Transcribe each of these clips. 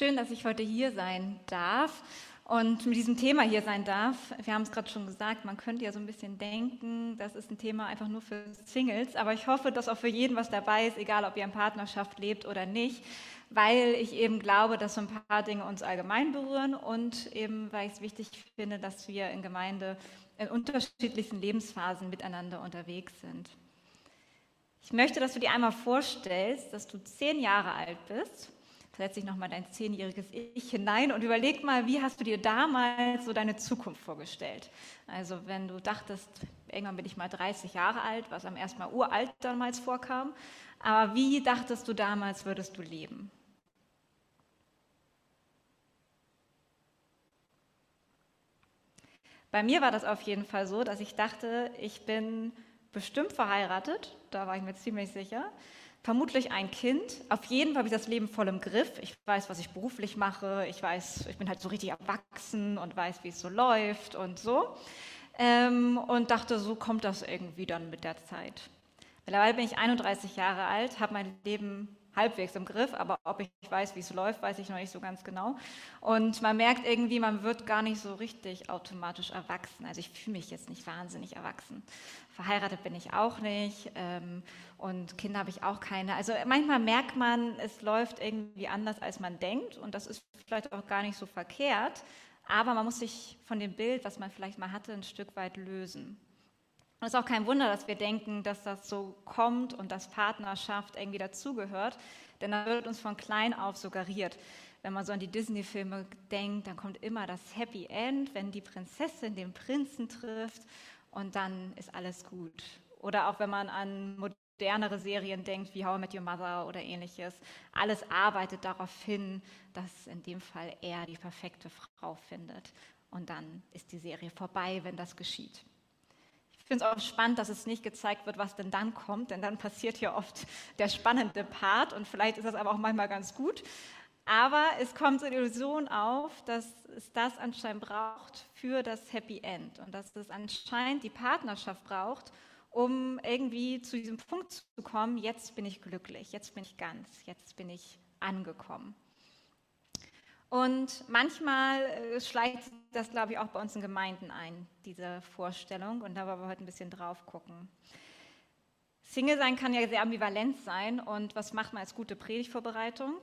Schön, dass ich heute hier sein darf und mit diesem Thema hier sein darf. Wir haben es gerade schon gesagt, man könnte ja so ein bisschen denken, das ist ein Thema einfach nur für Singles, aber ich hoffe, dass auch für jeden was dabei ist, egal ob ihr in Partnerschaft lebt oder nicht, weil ich eben glaube, dass so ein paar Dinge uns allgemein berühren und eben, weil ich es wichtig finde, dass wir in Gemeinde in unterschiedlichsten Lebensphasen miteinander unterwegs sind. Ich möchte, dass du dir einmal vorstellst, dass du zehn Jahre alt bist setz dich nochmal dein zehnjähriges Ich hinein und überleg mal, wie hast du dir damals so deine Zukunft vorgestellt? Also wenn du dachtest, irgendwann bin ich mal 30 Jahre alt, was am ersten Mal uralt damals vorkam, aber wie dachtest du damals, würdest du leben? Bei mir war das auf jeden Fall so, dass ich dachte, ich bin bestimmt verheiratet, da war ich mir ziemlich sicher vermutlich ein Kind. Auf jeden Fall habe ich das Leben voll im Griff. Ich weiß, was ich beruflich mache. Ich weiß, ich bin halt so richtig erwachsen und weiß, wie es so läuft und so. Ähm, und dachte, so kommt das irgendwie dann mit der Zeit. Mittlerweile bin ich 31 Jahre alt, habe mein Leben halbwegs im Griff, aber ob ich weiß, wie es läuft, weiß ich noch nicht so ganz genau. Und man merkt irgendwie, man wird gar nicht so richtig automatisch erwachsen. Also ich fühle mich jetzt nicht wahnsinnig erwachsen. Verheiratet bin ich auch nicht ähm, und Kinder habe ich auch keine. Also manchmal merkt man, es läuft irgendwie anders, als man denkt und das ist vielleicht auch gar nicht so verkehrt, aber man muss sich von dem Bild, was man vielleicht mal hatte, ein Stück weit lösen. Und es ist auch kein Wunder, dass wir denken, dass das so kommt und dass Partnerschaft irgendwie dazugehört, denn da wird uns von klein auf suggeriert. Wenn man so an die Disney-Filme denkt, dann kommt immer das Happy End, wenn die Prinzessin den Prinzen trifft und dann ist alles gut. Oder auch wenn man an modernere Serien denkt, wie How I Met Your Mother oder ähnliches. Alles arbeitet darauf hin, dass in dem Fall er die perfekte Frau findet. Und dann ist die Serie vorbei, wenn das geschieht. Ich finde es auch spannend, dass es nicht gezeigt wird, was denn dann kommt, denn dann passiert ja oft der spannende Part und vielleicht ist das aber auch manchmal ganz gut. Aber es kommt so die Illusion auf, dass es das anscheinend braucht für das Happy End und dass es anscheinend die Partnerschaft braucht, um irgendwie zu diesem Punkt zu kommen, jetzt bin ich glücklich, jetzt bin ich ganz, jetzt bin ich angekommen. Und manchmal äh, schleicht das, glaube ich, auch bei uns in Gemeinden ein, diese Vorstellung. Und da wollen wir heute ein bisschen drauf gucken. Single sein kann ja sehr ambivalent sein. Und was macht man als gute Predigtvorbereitung?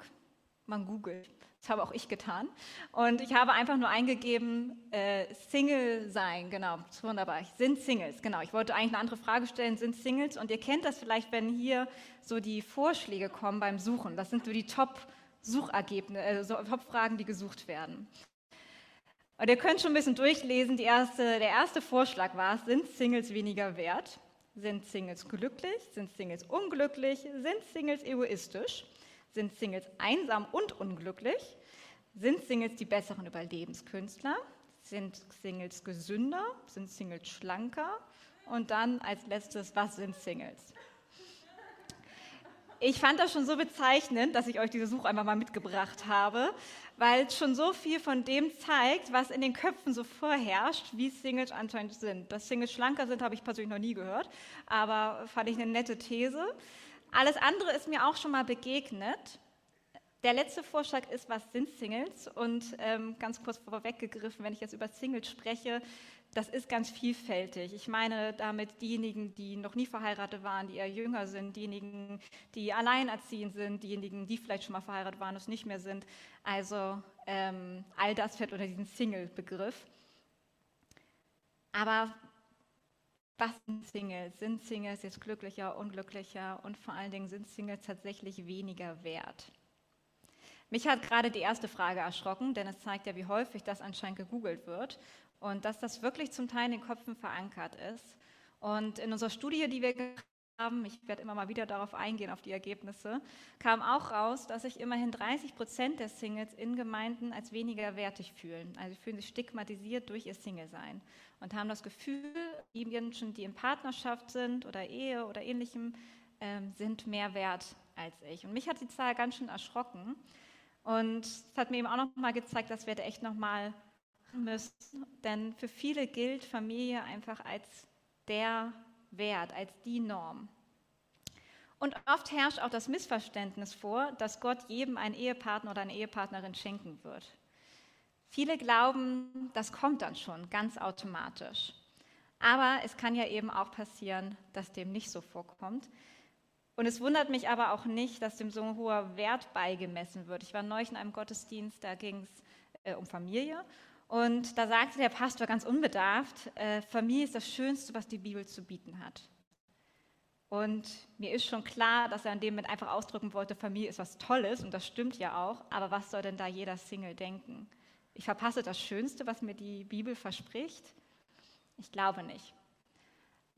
Man googelt. Das habe auch ich getan. Und ich habe einfach nur eingegeben, äh, Single sein, genau, das ist wunderbar. Sind Singles, genau. Ich wollte eigentlich eine andere Frage stellen, sind Singles? Und ihr kennt das vielleicht, wenn hier so die Vorschläge kommen beim Suchen. Das sind so die Top- Suchergebnisse, also Hauptfragen, die gesucht werden. Und ihr könnt schon ein bisschen durchlesen. Erste, der erste Vorschlag war, sind Singles weniger wert? Sind Singles glücklich? Sind Singles unglücklich? Sind Singles egoistisch? Sind Singles einsam und unglücklich? Sind Singles die besseren Überlebenskünstler? Sind Singles gesünder? Sind Singles schlanker? Und dann als letztes, was sind Singles? Ich fand das schon so bezeichnend, dass ich euch diese Suche einfach mal mitgebracht habe, weil es schon so viel von dem zeigt, was in den Köpfen so vorherrscht, wie Singles anscheinend sind. Dass Singles schlanker sind, habe ich persönlich noch nie gehört, aber fand ich eine nette These. Alles andere ist mir auch schon mal begegnet. Der letzte Vorschlag ist, was sind Singles? Und ähm, ganz kurz vorweggegriffen, wenn ich jetzt über Singles spreche, das ist ganz vielfältig. Ich meine damit diejenigen, die noch nie verheiratet waren, die eher jünger sind, diejenigen, die alleinerziehend sind, diejenigen, die vielleicht schon mal verheiratet waren und es nicht mehr sind. Also ähm, all das fällt unter diesen Single-Begriff. Aber was sind Singles? Sind Singles jetzt glücklicher, unglücklicher und vor allen Dingen sind Singles tatsächlich weniger wert? Mich hat gerade die erste Frage erschrocken, denn es zeigt ja, wie häufig das anscheinend gegoogelt wird und dass das wirklich zum Teil in den Köpfen verankert ist. Und in unserer Studie, die wir haben, ich werde immer mal wieder darauf eingehen, auf die Ergebnisse, kam auch raus, dass sich immerhin 30 Prozent der Singles in Gemeinden als weniger wertig fühlen. Also sie fühlen sich stigmatisiert durch ihr Single-Sein und haben das Gefühl, die Menschen, die in Partnerschaft sind oder Ehe oder ähnlichem, ähm, sind mehr wert als ich. Und mich hat die Zahl ganz schön erschrocken. Und es hat mir eben auch noch mal gezeigt, dass wir da echt noch mal müssen, denn für viele gilt Familie einfach als der Wert, als die Norm. Und oft herrscht auch das Missverständnis vor, dass Gott jedem einen Ehepartner oder eine Ehepartnerin schenken wird. Viele glauben, das kommt dann schon ganz automatisch. Aber es kann ja eben auch passieren, dass dem nicht so vorkommt. Und es wundert mich aber auch nicht, dass dem so ein hoher Wert beigemessen wird. Ich war neulich in einem Gottesdienst, da ging es äh, um Familie. Und da sagte der Pastor ganz unbedarft, äh, Familie ist das Schönste, was die Bibel zu bieten hat. Und mir ist schon klar, dass er an dem mit einfach ausdrücken wollte, Familie ist was Tolles und das stimmt ja auch, aber was soll denn da jeder Single denken? Ich verpasse das Schönste, was mir die Bibel verspricht? Ich glaube nicht.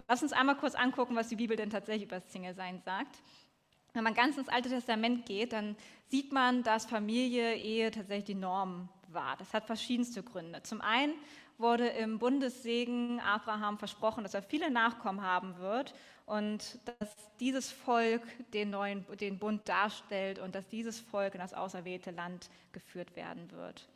Lass uns einmal kurz angucken, was die Bibel denn tatsächlich über das Single-Sein sagt. Wenn man ganz ins Alte Testament geht, dann sieht man, dass Familie, Ehe tatsächlich die Norm war. Das hat verschiedenste Gründe. Zum einen wurde im Bundessegen Abraham versprochen, dass er viele Nachkommen haben wird und dass dieses Volk den neuen den Bund darstellt und dass dieses Volk in das auserwählte Land geführt werden wird.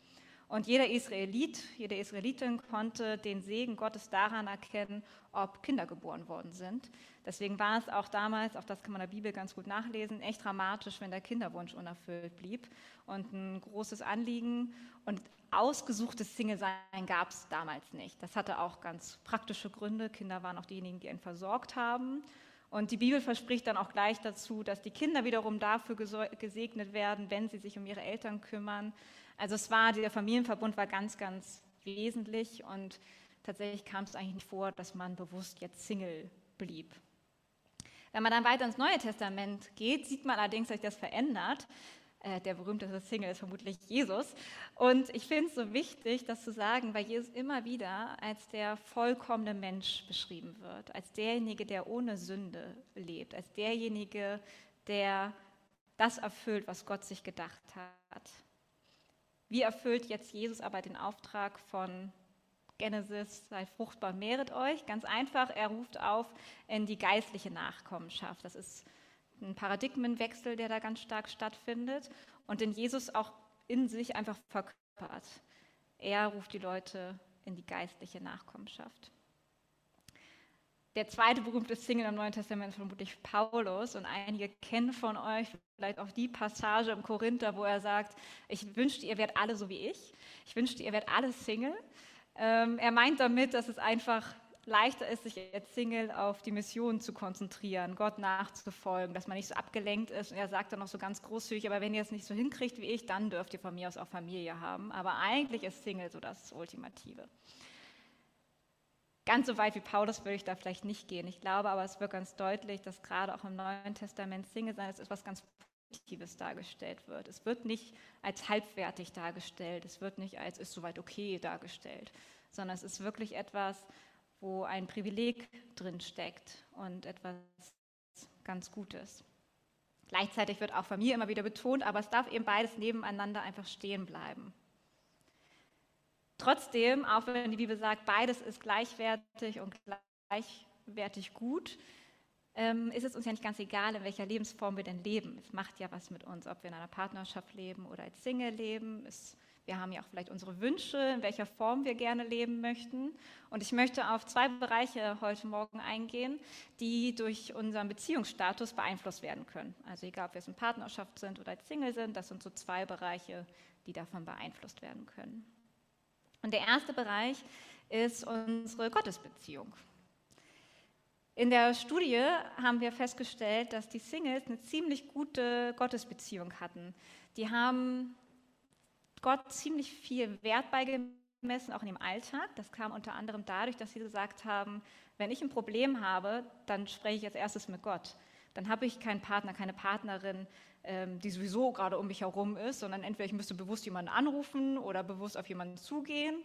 Und jeder Israelit, jede Israelitin konnte den Segen Gottes daran erkennen, ob Kinder geboren worden sind. Deswegen war es auch damals, auch das kann man in der Bibel ganz gut nachlesen, echt dramatisch, wenn der Kinderwunsch unerfüllt blieb. Und ein großes Anliegen und ausgesuchtes Single-Sein gab es damals nicht. Das hatte auch ganz praktische Gründe. Kinder waren auch diejenigen, die ihn versorgt haben. Und die Bibel verspricht dann auch gleich dazu, dass die Kinder wiederum dafür gesegnet werden, wenn sie sich um ihre Eltern kümmern. Also es war, der Familienverbund war ganz, ganz wesentlich und tatsächlich kam es eigentlich nicht vor, dass man bewusst jetzt Single blieb. Wenn man dann weiter ins Neue Testament geht, sieht man allerdings, dass sich das verändert. Äh, der berühmteste Single ist vermutlich Jesus. Und ich finde es so wichtig, das zu sagen, weil Jesus immer wieder als der vollkommene Mensch beschrieben wird, als derjenige, der ohne Sünde lebt, als derjenige, der das erfüllt, was Gott sich gedacht hat. Wie erfüllt jetzt Jesus aber den Auftrag von Genesis, sei fruchtbar, mehret euch? Ganz einfach, er ruft auf in die geistliche Nachkommenschaft. Das ist ein Paradigmenwechsel, der da ganz stark stattfindet und den Jesus auch in sich einfach verkörpert. Er ruft die Leute in die geistliche Nachkommenschaft. Der zweite berühmte Single im Neuen Testament ist vermutlich Paulus und einige kennen von euch vielleicht auch die Passage im Korinther, wo er sagt, ich wünschte, ihr werdet alle so wie ich. Ich wünschte, ihr werdet alle Single. Ähm, er meint damit, dass es einfach leichter ist, sich als Single auf die Mission zu konzentrieren, Gott nachzufolgen, dass man nicht so abgelenkt ist. Und er sagt dann noch so ganz großzügig, aber wenn ihr es nicht so hinkriegt wie ich, dann dürft ihr von mir aus auch Familie haben. Aber eigentlich ist Single so das Ultimative. Ganz so weit wie Paulus würde ich da vielleicht nicht gehen. Ich glaube aber, es wird ganz deutlich, dass gerade auch im Neuen Testament Single sein ist etwas ganz Positives dargestellt wird. Es wird nicht als halbwertig dargestellt, es wird nicht als ist soweit okay dargestellt, sondern es ist wirklich etwas, wo ein Privileg drin steckt und etwas ganz Gutes. Gleichzeitig wird auch Familie immer wieder betont, aber es darf eben beides nebeneinander einfach stehen bleiben. Trotzdem, auch wenn die Bibel sagt, beides ist gleichwertig und gleichwertig gut, ähm, ist es uns ja nicht ganz egal, in welcher Lebensform wir denn leben. Es macht ja was mit uns, ob wir in einer Partnerschaft leben oder als Single leben. Wir haben ja auch vielleicht unsere Wünsche, in welcher Form wir gerne leben möchten. Und ich möchte auf zwei Bereiche heute Morgen eingehen, die durch unseren Beziehungsstatus beeinflusst werden können. Also egal, ob wir in Partnerschaft sind oder als Single sind, das sind so zwei Bereiche, die davon beeinflusst werden können. Und der erste Bereich ist unsere Gottesbeziehung. In der Studie haben wir festgestellt, dass die Singles eine ziemlich gute Gottesbeziehung hatten. Die haben Gott ziemlich viel Wert beigemessen, auch in dem Alltag. Das kam unter anderem dadurch, dass sie gesagt haben, wenn ich ein Problem habe, dann spreche ich als erstes mit Gott. Dann habe ich keinen Partner, keine Partnerin, die sowieso gerade um mich herum ist, sondern entweder ich müsste bewusst jemanden anrufen oder bewusst auf jemanden zugehen.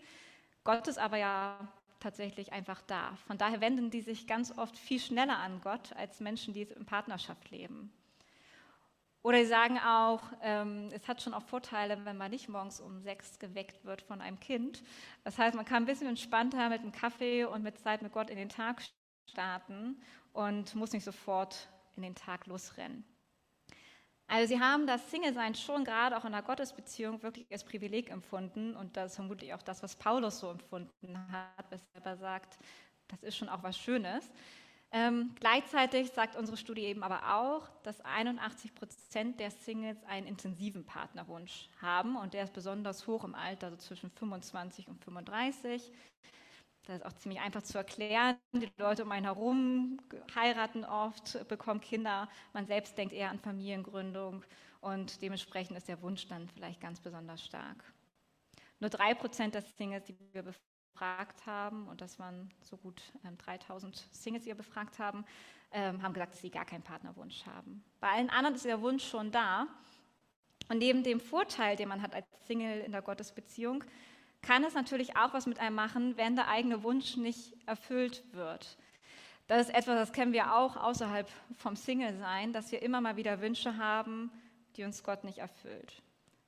Gott ist aber ja tatsächlich einfach da. Von daher wenden die sich ganz oft viel schneller an Gott als Menschen, die in Partnerschaft leben. Oder sie sagen auch, ähm, es hat schon auch Vorteile, wenn man nicht morgens um sechs geweckt wird von einem Kind. Das heißt, man kann ein bisschen entspannter mit einem Kaffee und mit Zeit mit Gott in den Tag starten und muss nicht sofort in den Tag losrennen. Also sie haben das Single-Sein schon gerade auch in der Gottesbeziehung wirklich als Privileg empfunden und das ist vermutlich auch das, was Paulus so empfunden hat, weshalb er sagt, das ist schon auch was Schönes. Ähm, gleichzeitig sagt unsere Studie eben aber auch, dass 81 Prozent der Singles einen intensiven Partnerwunsch haben und der ist besonders hoch im Alter, also zwischen 25 und 35. Das ist auch ziemlich einfach zu erklären. Die Leute um einen herum heiraten oft, bekommen Kinder. Man selbst denkt eher an Familiengründung und dementsprechend ist der Wunsch dann vielleicht ganz besonders stark. Nur drei Prozent der Singles, die wir befragt haben, und das waren so gut ähm, 3000 Singles, die wir befragt haben, ähm, haben gesagt, dass sie gar keinen Partnerwunsch haben. Bei allen anderen ist der Wunsch schon da. Und neben dem Vorteil, den man hat als Single in der Gottesbeziehung, kann es natürlich auch was mit einem machen, wenn der eigene Wunsch nicht erfüllt wird. Das ist etwas, das kennen wir auch außerhalb vom Single-Sein, dass wir immer mal wieder Wünsche haben, die uns Gott nicht erfüllt.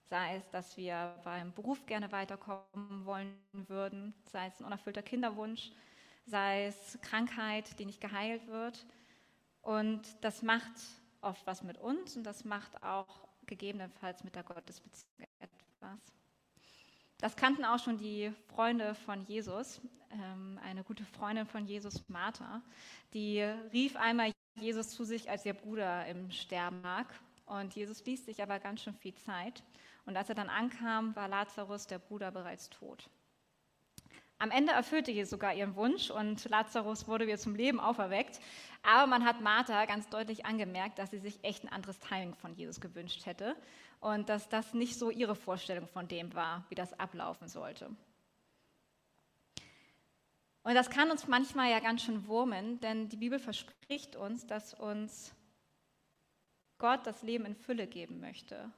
Sei es, dass wir beim Beruf gerne weiterkommen wollen würden, sei es ein unerfüllter Kinderwunsch, sei es Krankheit, die nicht geheilt wird. Und das macht oft was mit uns und das macht auch gegebenenfalls mit der Gottesbeziehung etwas. Das kannten auch schon die Freunde von Jesus. Ähm, eine gute Freundin von Jesus, Martha, die rief einmal Jesus zu sich, als ihr Bruder im Sterben lag. Und Jesus ließ sich aber ganz schön viel Zeit. Und als er dann ankam, war Lazarus, der Bruder, bereits tot. Am Ende erfüllte Jesus sogar ihren Wunsch und Lazarus wurde wieder zum Leben auferweckt. Aber man hat Martha ganz deutlich angemerkt, dass sie sich echt ein anderes Timing von Jesus gewünscht hätte und dass das nicht so ihre Vorstellung von dem war, wie das ablaufen sollte. Und das kann uns manchmal ja ganz schön wurmen, denn die Bibel verspricht uns, dass uns Gott das Leben in Fülle geben möchte.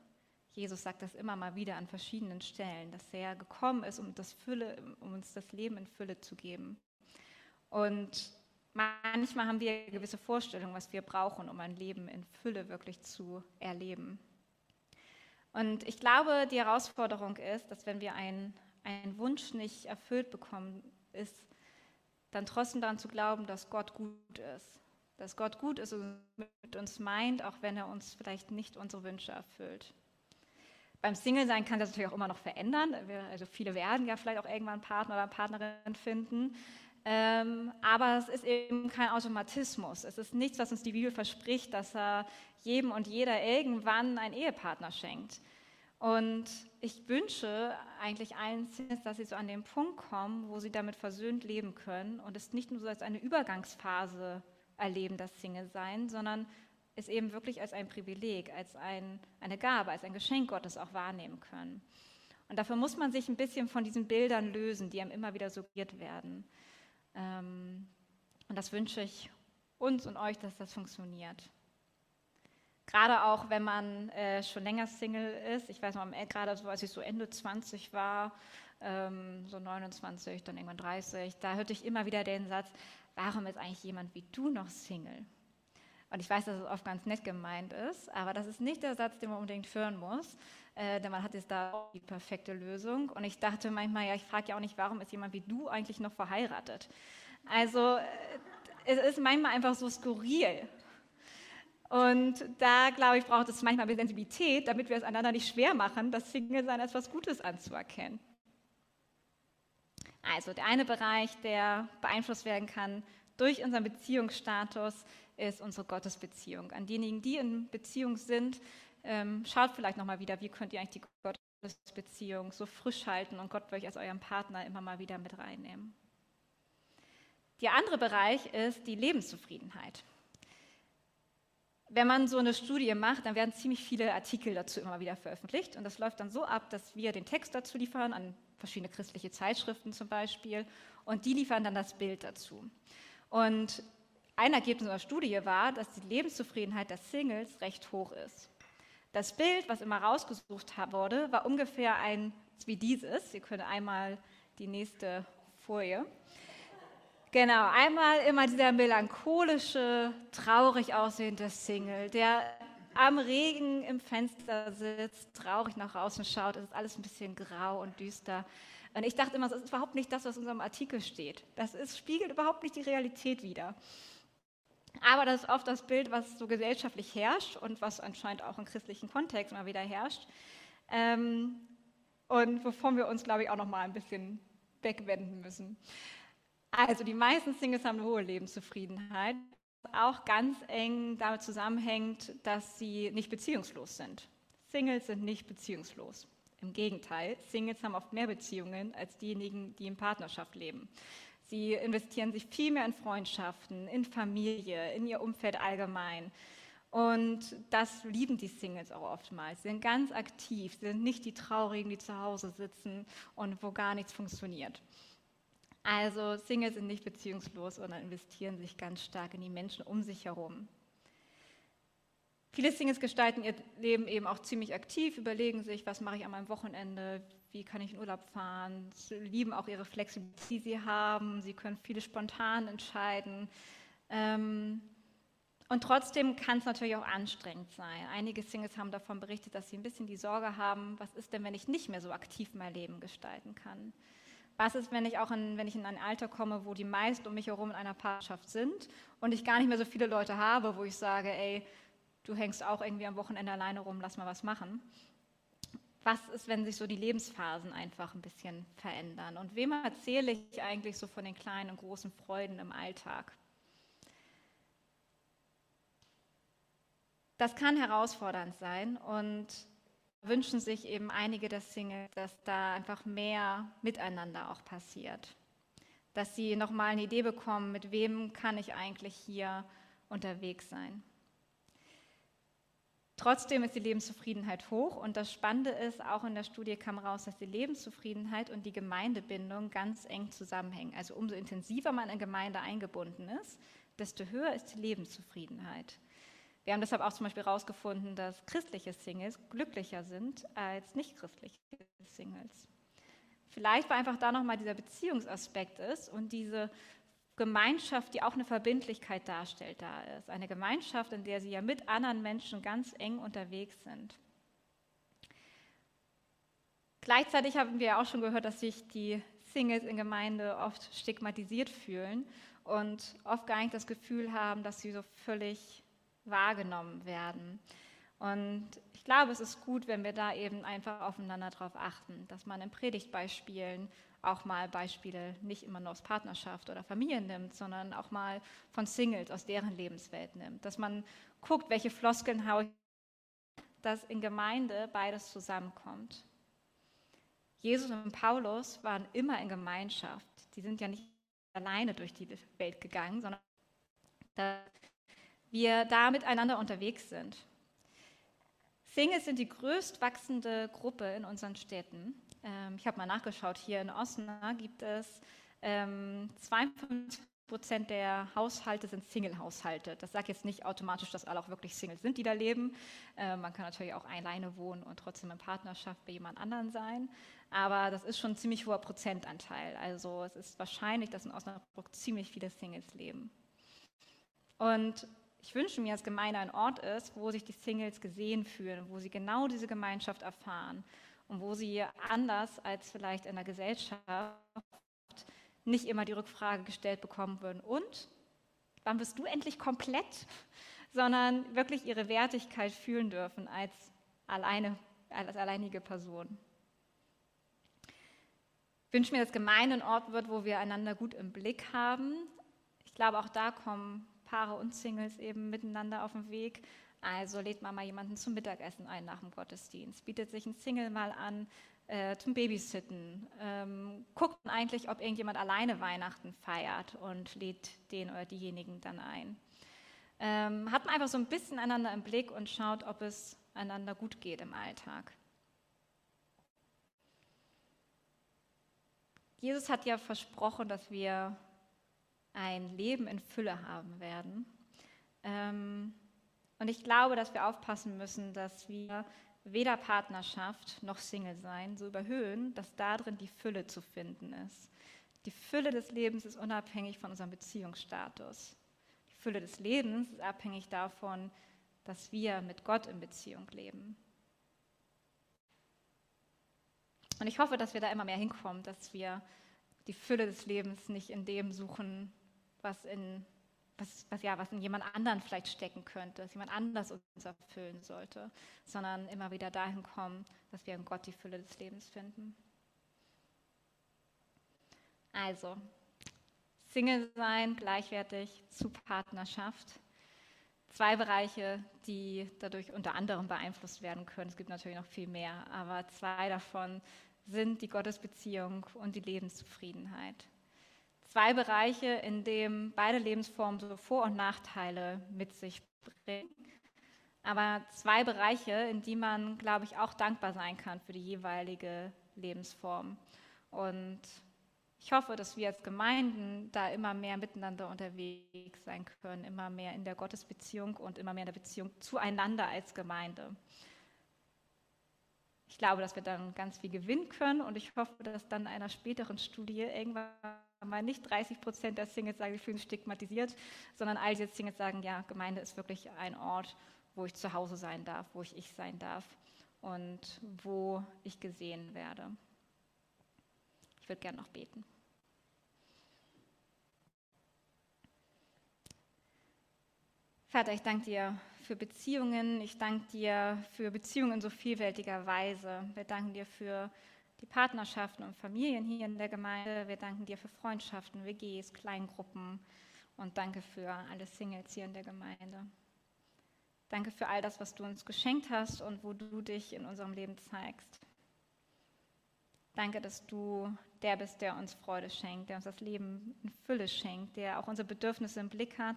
Jesus sagt das immer mal wieder an verschiedenen Stellen, dass er gekommen ist, um, das Fülle, um uns das Leben in Fülle zu geben. Und manchmal haben wir gewisse Vorstellungen, was wir brauchen, um ein Leben in Fülle wirklich zu erleben. Und ich glaube, die Herausforderung ist, dass wenn wir einen, einen Wunsch nicht erfüllt bekommen, ist dann trotzdem daran zu glauben, dass Gott gut ist. Dass Gott gut ist und mit uns meint, auch wenn er uns vielleicht nicht unsere Wünsche erfüllt. Beim Single-Sein kann das natürlich auch immer noch verändern. Also viele werden ja vielleicht auch irgendwann einen Partner oder eine Partnerin finden. Ähm, aber es ist eben kein Automatismus. Es ist nichts, was uns die Bibel verspricht, dass er jedem und jeder irgendwann einen Ehepartner schenkt. Und ich wünsche eigentlich allen Singles, dass sie so an den Punkt kommen, wo sie damit versöhnt leben können und es nicht nur so als eine Übergangsphase erleben, das Single-Sein, sondern es eben wirklich als ein Privileg, als ein, eine Gabe, als ein Geschenk Gottes auch wahrnehmen können. Und dafür muss man sich ein bisschen von diesen Bildern lösen, die einem immer wieder suggeriert werden. Ähm, und das wünsche ich uns und euch, dass das funktioniert. Gerade auch, wenn man äh, schon länger Single ist. Ich weiß noch, gerade so, als ich so Ende 20 war, ähm, so 29, dann irgendwann 30, da hörte ich immer wieder den Satz, warum ist eigentlich jemand wie du noch Single? Und ich weiß, dass es oft ganz nett gemeint ist, aber das ist nicht der Satz, den man unbedingt hören muss, äh, denn man hat jetzt da die perfekte Lösung. Und ich dachte manchmal, ja, ich frage ja auch nicht, warum ist jemand wie du eigentlich noch verheiratet? Also äh, es ist manchmal einfach so skurril. Und da, glaube ich, braucht es manchmal Sensibilität, damit wir es einander nicht schwer machen, das Single-Sein als etwas Gutes anzuerkennen. Also der eine Bereich, der beeinflusst werden kann durch unseren Beziehungsstatus, ist unsere Gottesbeziehung. An diejenigen, die in Beziehung sind, ähm, schaut vielleicht nochmal wieder, wie könnt ihr eigentlich die Gottesbeziehung so frisch halten und Gott euch als euren Partner immer mal wieder mit reinnehmen. Der andere Bereich ist die Lebenszufriedenheit. Wenn man so eine Studie macht, dann werden ziemlich viele Artikel dazu immer wieder veröffentlicht. Und das läuft dann so ab, dass wir den Text dazu liefern, an verschiedene christliche Zeitschriften zum Beispiel, und die liefern dann das Bild dazu. Und ein Ergebnis unserer Studie war, dass die Lebenszufriedenheit der Singles recht hoch ist. Das Bild, was immer rausgesucht wurde, war ungefähr ein wie dieses. Ihr könnt einmal die nächste Folie. Genau, einmal immer dieser melancholische, traurig aussehende Single, der am Regen im Fenster sitzt, traurig nach außen schaut. Es ist alles ein bisschen grau und düster. Und ich dachte immer, das ist überhaupt nicht das, was in unserem Artikel steht. Das ist, spiegelt überhaupt nicht die Realität wider. Aber das ist oft das Bild, was so gesellschaftlich herrscht und was anscheinend auch im christlichen Kontext immer wieder herrscht. Ähm, und wovon wir uns, glaube ich, auch noch mal ein bisschen wegwenden müssen. Also die meisten Singles haben eine hohe Lebenszufriedenheit, was auch ganz eng damit zusammenhängt, dass sie nicht beziehungslos sind. Singles sind nicht beziehungslos. Im Gegenteil, Singles haben oft mehr Beziehungen als diejenigen, die in Partnerschaft leben. Sie investieren sich viel mehr in Freundschaften, in Familie, in ihr Umfeld allgemein. Und das lieben die Singles auch oftmals. Sie sind ganz aktiv, sie sind nicht die Traurigen, die zu Hause sitzen und wo gar nichts funktioniert. Also Singles sind nicht beziehungslos, sondern investieren sich ganz stark in die Menschen um sich herum. Viele Singles gestalten ihr Leben eben auch ziemlich aktiv, überlegen sich, was mache ich meinem Wochenende, wie kann ich in Urlaub fahren. Sie lieben auch ihre Flexibilität, die sie haben. Sie können viele spontan entscheiden. Ähm, und trotzdem kann es natürlich auch anstrengend sein. Einige Singles haben davon berichtet, dass sie ein bisschen die Sorge haben, was ist denn, wenn ich nicht mehr so aktiv mein Leben gestalten kann? Was ist, wenn ich auch in, wenn ich in ein Alter komme, wo die meisten um mich herum in einer Partnerschaft sind und ich gar nicht mehr so viele Leute habe, wo ich sage, ey, du hängst auch irgendwie am Wochenende alleine rum, lass mal was machen. Was ist, wenn sich so die Lebensphasen einfach ein bisschen verändern? Und wem erzähle ich eigentlich so von den kleinen und großen Freuden im Alltag? Das kann herausfordernd sein und wünschen sich eben einige der Singles, dass da einfach mehr miteinander auch passiert. Dass sie nochmal eine Idee bekommen, mit wem kann ich eigentlich hier unterwegs sein. Trotzdem ist die Lebenszufriedenheit hoch und das Spannende ist, auch in der Studie kam raus, dass die Lebenszufriedenheit und die Gemeindebindung ganz eng zusammenhängen. Also umso intensiver man in Gemeinde eingebunden ist, desto höher ist die Lebenszufriedenheit. Wir haben deshalb auch zum Beispiel herausgefunden, dass christliche Singles glücklicher sind als nicht christliche Singles. Vielleicht, weil einfach da nochmal dieser Beziehungsaspekt ist und diese Gemeinschaft, die auch eine Verbindlichkeit darstellt, da ist. Eine Gemeinschaft, in der sie ja mit anderen Menschen ganz eng unterwegs sind. Gleichzeitig haben wir auch schon gehört, dass sich die Singles in Gemeinde oft stigmatisiert fühlen und oft gar nicht das Gefühl haben, dass sie so völlig wahrgenommen werden. Und ich glaube, es ist gut, wenn wir da eben einfach aufeinander darauf achten, dass man in Predigtbeispielen auch mal Beispiele nicht immer nur aus Partnerschaft oder Familie nimmt, sondern auch mal von Singles aus deren Lebenswelt nimmt. Dass man guckt, welche Floskeln haue ich, dass in Gemeinde beides zusammenkommt. Jesus und Paulus waren immer in Gemeinschaft. Die sind ja nicht alleine durch die Welt gegangen, sondern dass wir da miteinander unterwegs sind. Singles sind die größt wachsende Gruppe in unseren Städten. Ähm, ich habe mal nachgeschaut, hier in Osnabrück gibt es ähm, 52 Prozent der Haushalte sind Single-Haushalte. Das sagt jetzt nicht automatisch, dass alle auch wirklich Single sind, die da leben. Äh, man kann natürlich auch alleine wohnen und trotzdem in Partnerschaft bei jemand anderem sein. Aber das ist schon ein ziemlich hoher Prozentanteil. Also es ist wahrscheinlich, dass in Osnabrück ziemlich viele Singles leben. Und ich wünsche mir, dass Gemeinde ein Ort ist, wo sich die Singles gesehen fühlen, wo sie genau diese Gemeinschaft erfahren und wo sie anders als vielleicht in der Gesellschaft nicht immer die Rückfrage gestellt bekommen würden, und wann bist du endlich komplett, sondern wirklich ihre Wertigkeit fühlen dürfen als, alleine, als alleinige Person. Ich wünsche mir, dass Gemeinde ein Ort wird, wo wir einander gut im Blick haben. Ich glaube, auch da kommen Paare und Singles eben miteinander auf den Weg. Also lädt man mal jemanden zum Mittagessen ein nach dem Gottesdienst, bietet sich ein Single mal an äh, zum Babysitten, ähm, guckt eigentlich, ob irgendjemand alleine Weihnachten feiert und lädt den oder diejenigen dann ein. Ähm, hat man einfach so ein bisschen einander im Blick und schaut, ob es einander gut geht im Alltag. Jesus hat ja versprochen, dass wir ein Leben in Fülle haben werden. Ähm, und ich glaube, dass wir aufpassen müssen, dass wir weder Partnerschaft noch Single sein so überhöhen, dass darin die Fülle zu finden ist. Die Fülle des Lebens ist unabhängig von unserem Beziehungsstatus. Die Fülle des Lebens ist abhängig davon, dass wir mit Gott in Beziehung leben. Und ich hoffe, dass wir da immer mehr hinkommen, dass wir die Fülle des Lebens nicht in dem suchen, was in, was, was, ja, was in jemand anderen vielleicht stecken könnte, dass jemand anders uns erfüllen sollte, sondern immer wieder dahin kommen, dass wir in Gott die Fülle des Lebens finden. Also, Single sein gleichwertig zu Partnerschaft. Zwei Bereiche, die dadurch unter anderem beeinflusst werden können. Es gibt natürlich noch viel mehr, aber zwei davon sind die Gottesbeziehung und die Lebenszufriedenheit. Zwei Bereiche, in denen beide Lebensformen so Vor- und Nachteile mit sich bringen, aber zwei Bereiche, in die man, glaube ich, auch dankbar sein kann für die jeweilige Lebensform. Und ich hoffe, dass wir als Gemeinden da immer mehr miteinander unterwegs sein können, immer mehr in der Gottesbeziehung und immer mehr in der Beziehung zueinander als Gemeinde. Ich glaube, dass wir dann ganz viel gewinnen können und ich hoffe, dass dann in einer späteren Studie irgendwann mal nicht 30 Prozent der Singles sagen, sie fühlen sich stigmatisiert, sondern all diese Singles sagen, ja, Gemeinde ist wirklich ein Ort, wo ich zu Hause sein darf, wo ich ich sein darf und wo ich gesehen werde. Ich würde gerne noch beten. Vater, ich danke dir für Beziehungen. Ich danke dir für Beziehungen in so vielfältiger Weise. Wir danken dir für die Partnerschaften und Familien hier in der Gemeinde. Wir danken dir für Freundschaften, WGs, Kleingruppen und danke für alle Singles hier in der Gemeinde. Danke für all das, was du uns geschenkt hast und wo du dich in unserem Leben zeigst. Danke, dass du der bist, der uns Freude schenkt, der uns das Leben in Fülle schenkt, der auch unsere Bedürfnisse im Blick hat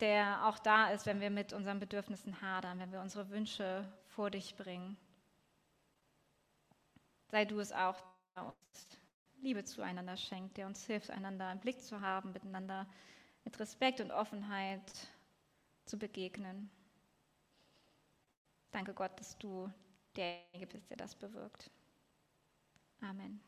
der auch da ist, wenn wir mit unseren Bedürfnissen hadern, wenn wir unsere Wünsche vor dich bringen. Sei du es auch, der uns Liebe zueinander schenkt, der uns hilft, einander im Blick zu haben, miteinander mit Respekt und Offenheit zu begegnen. Danke Gott, dass du derjenige bist, der das bewirkt. Amen.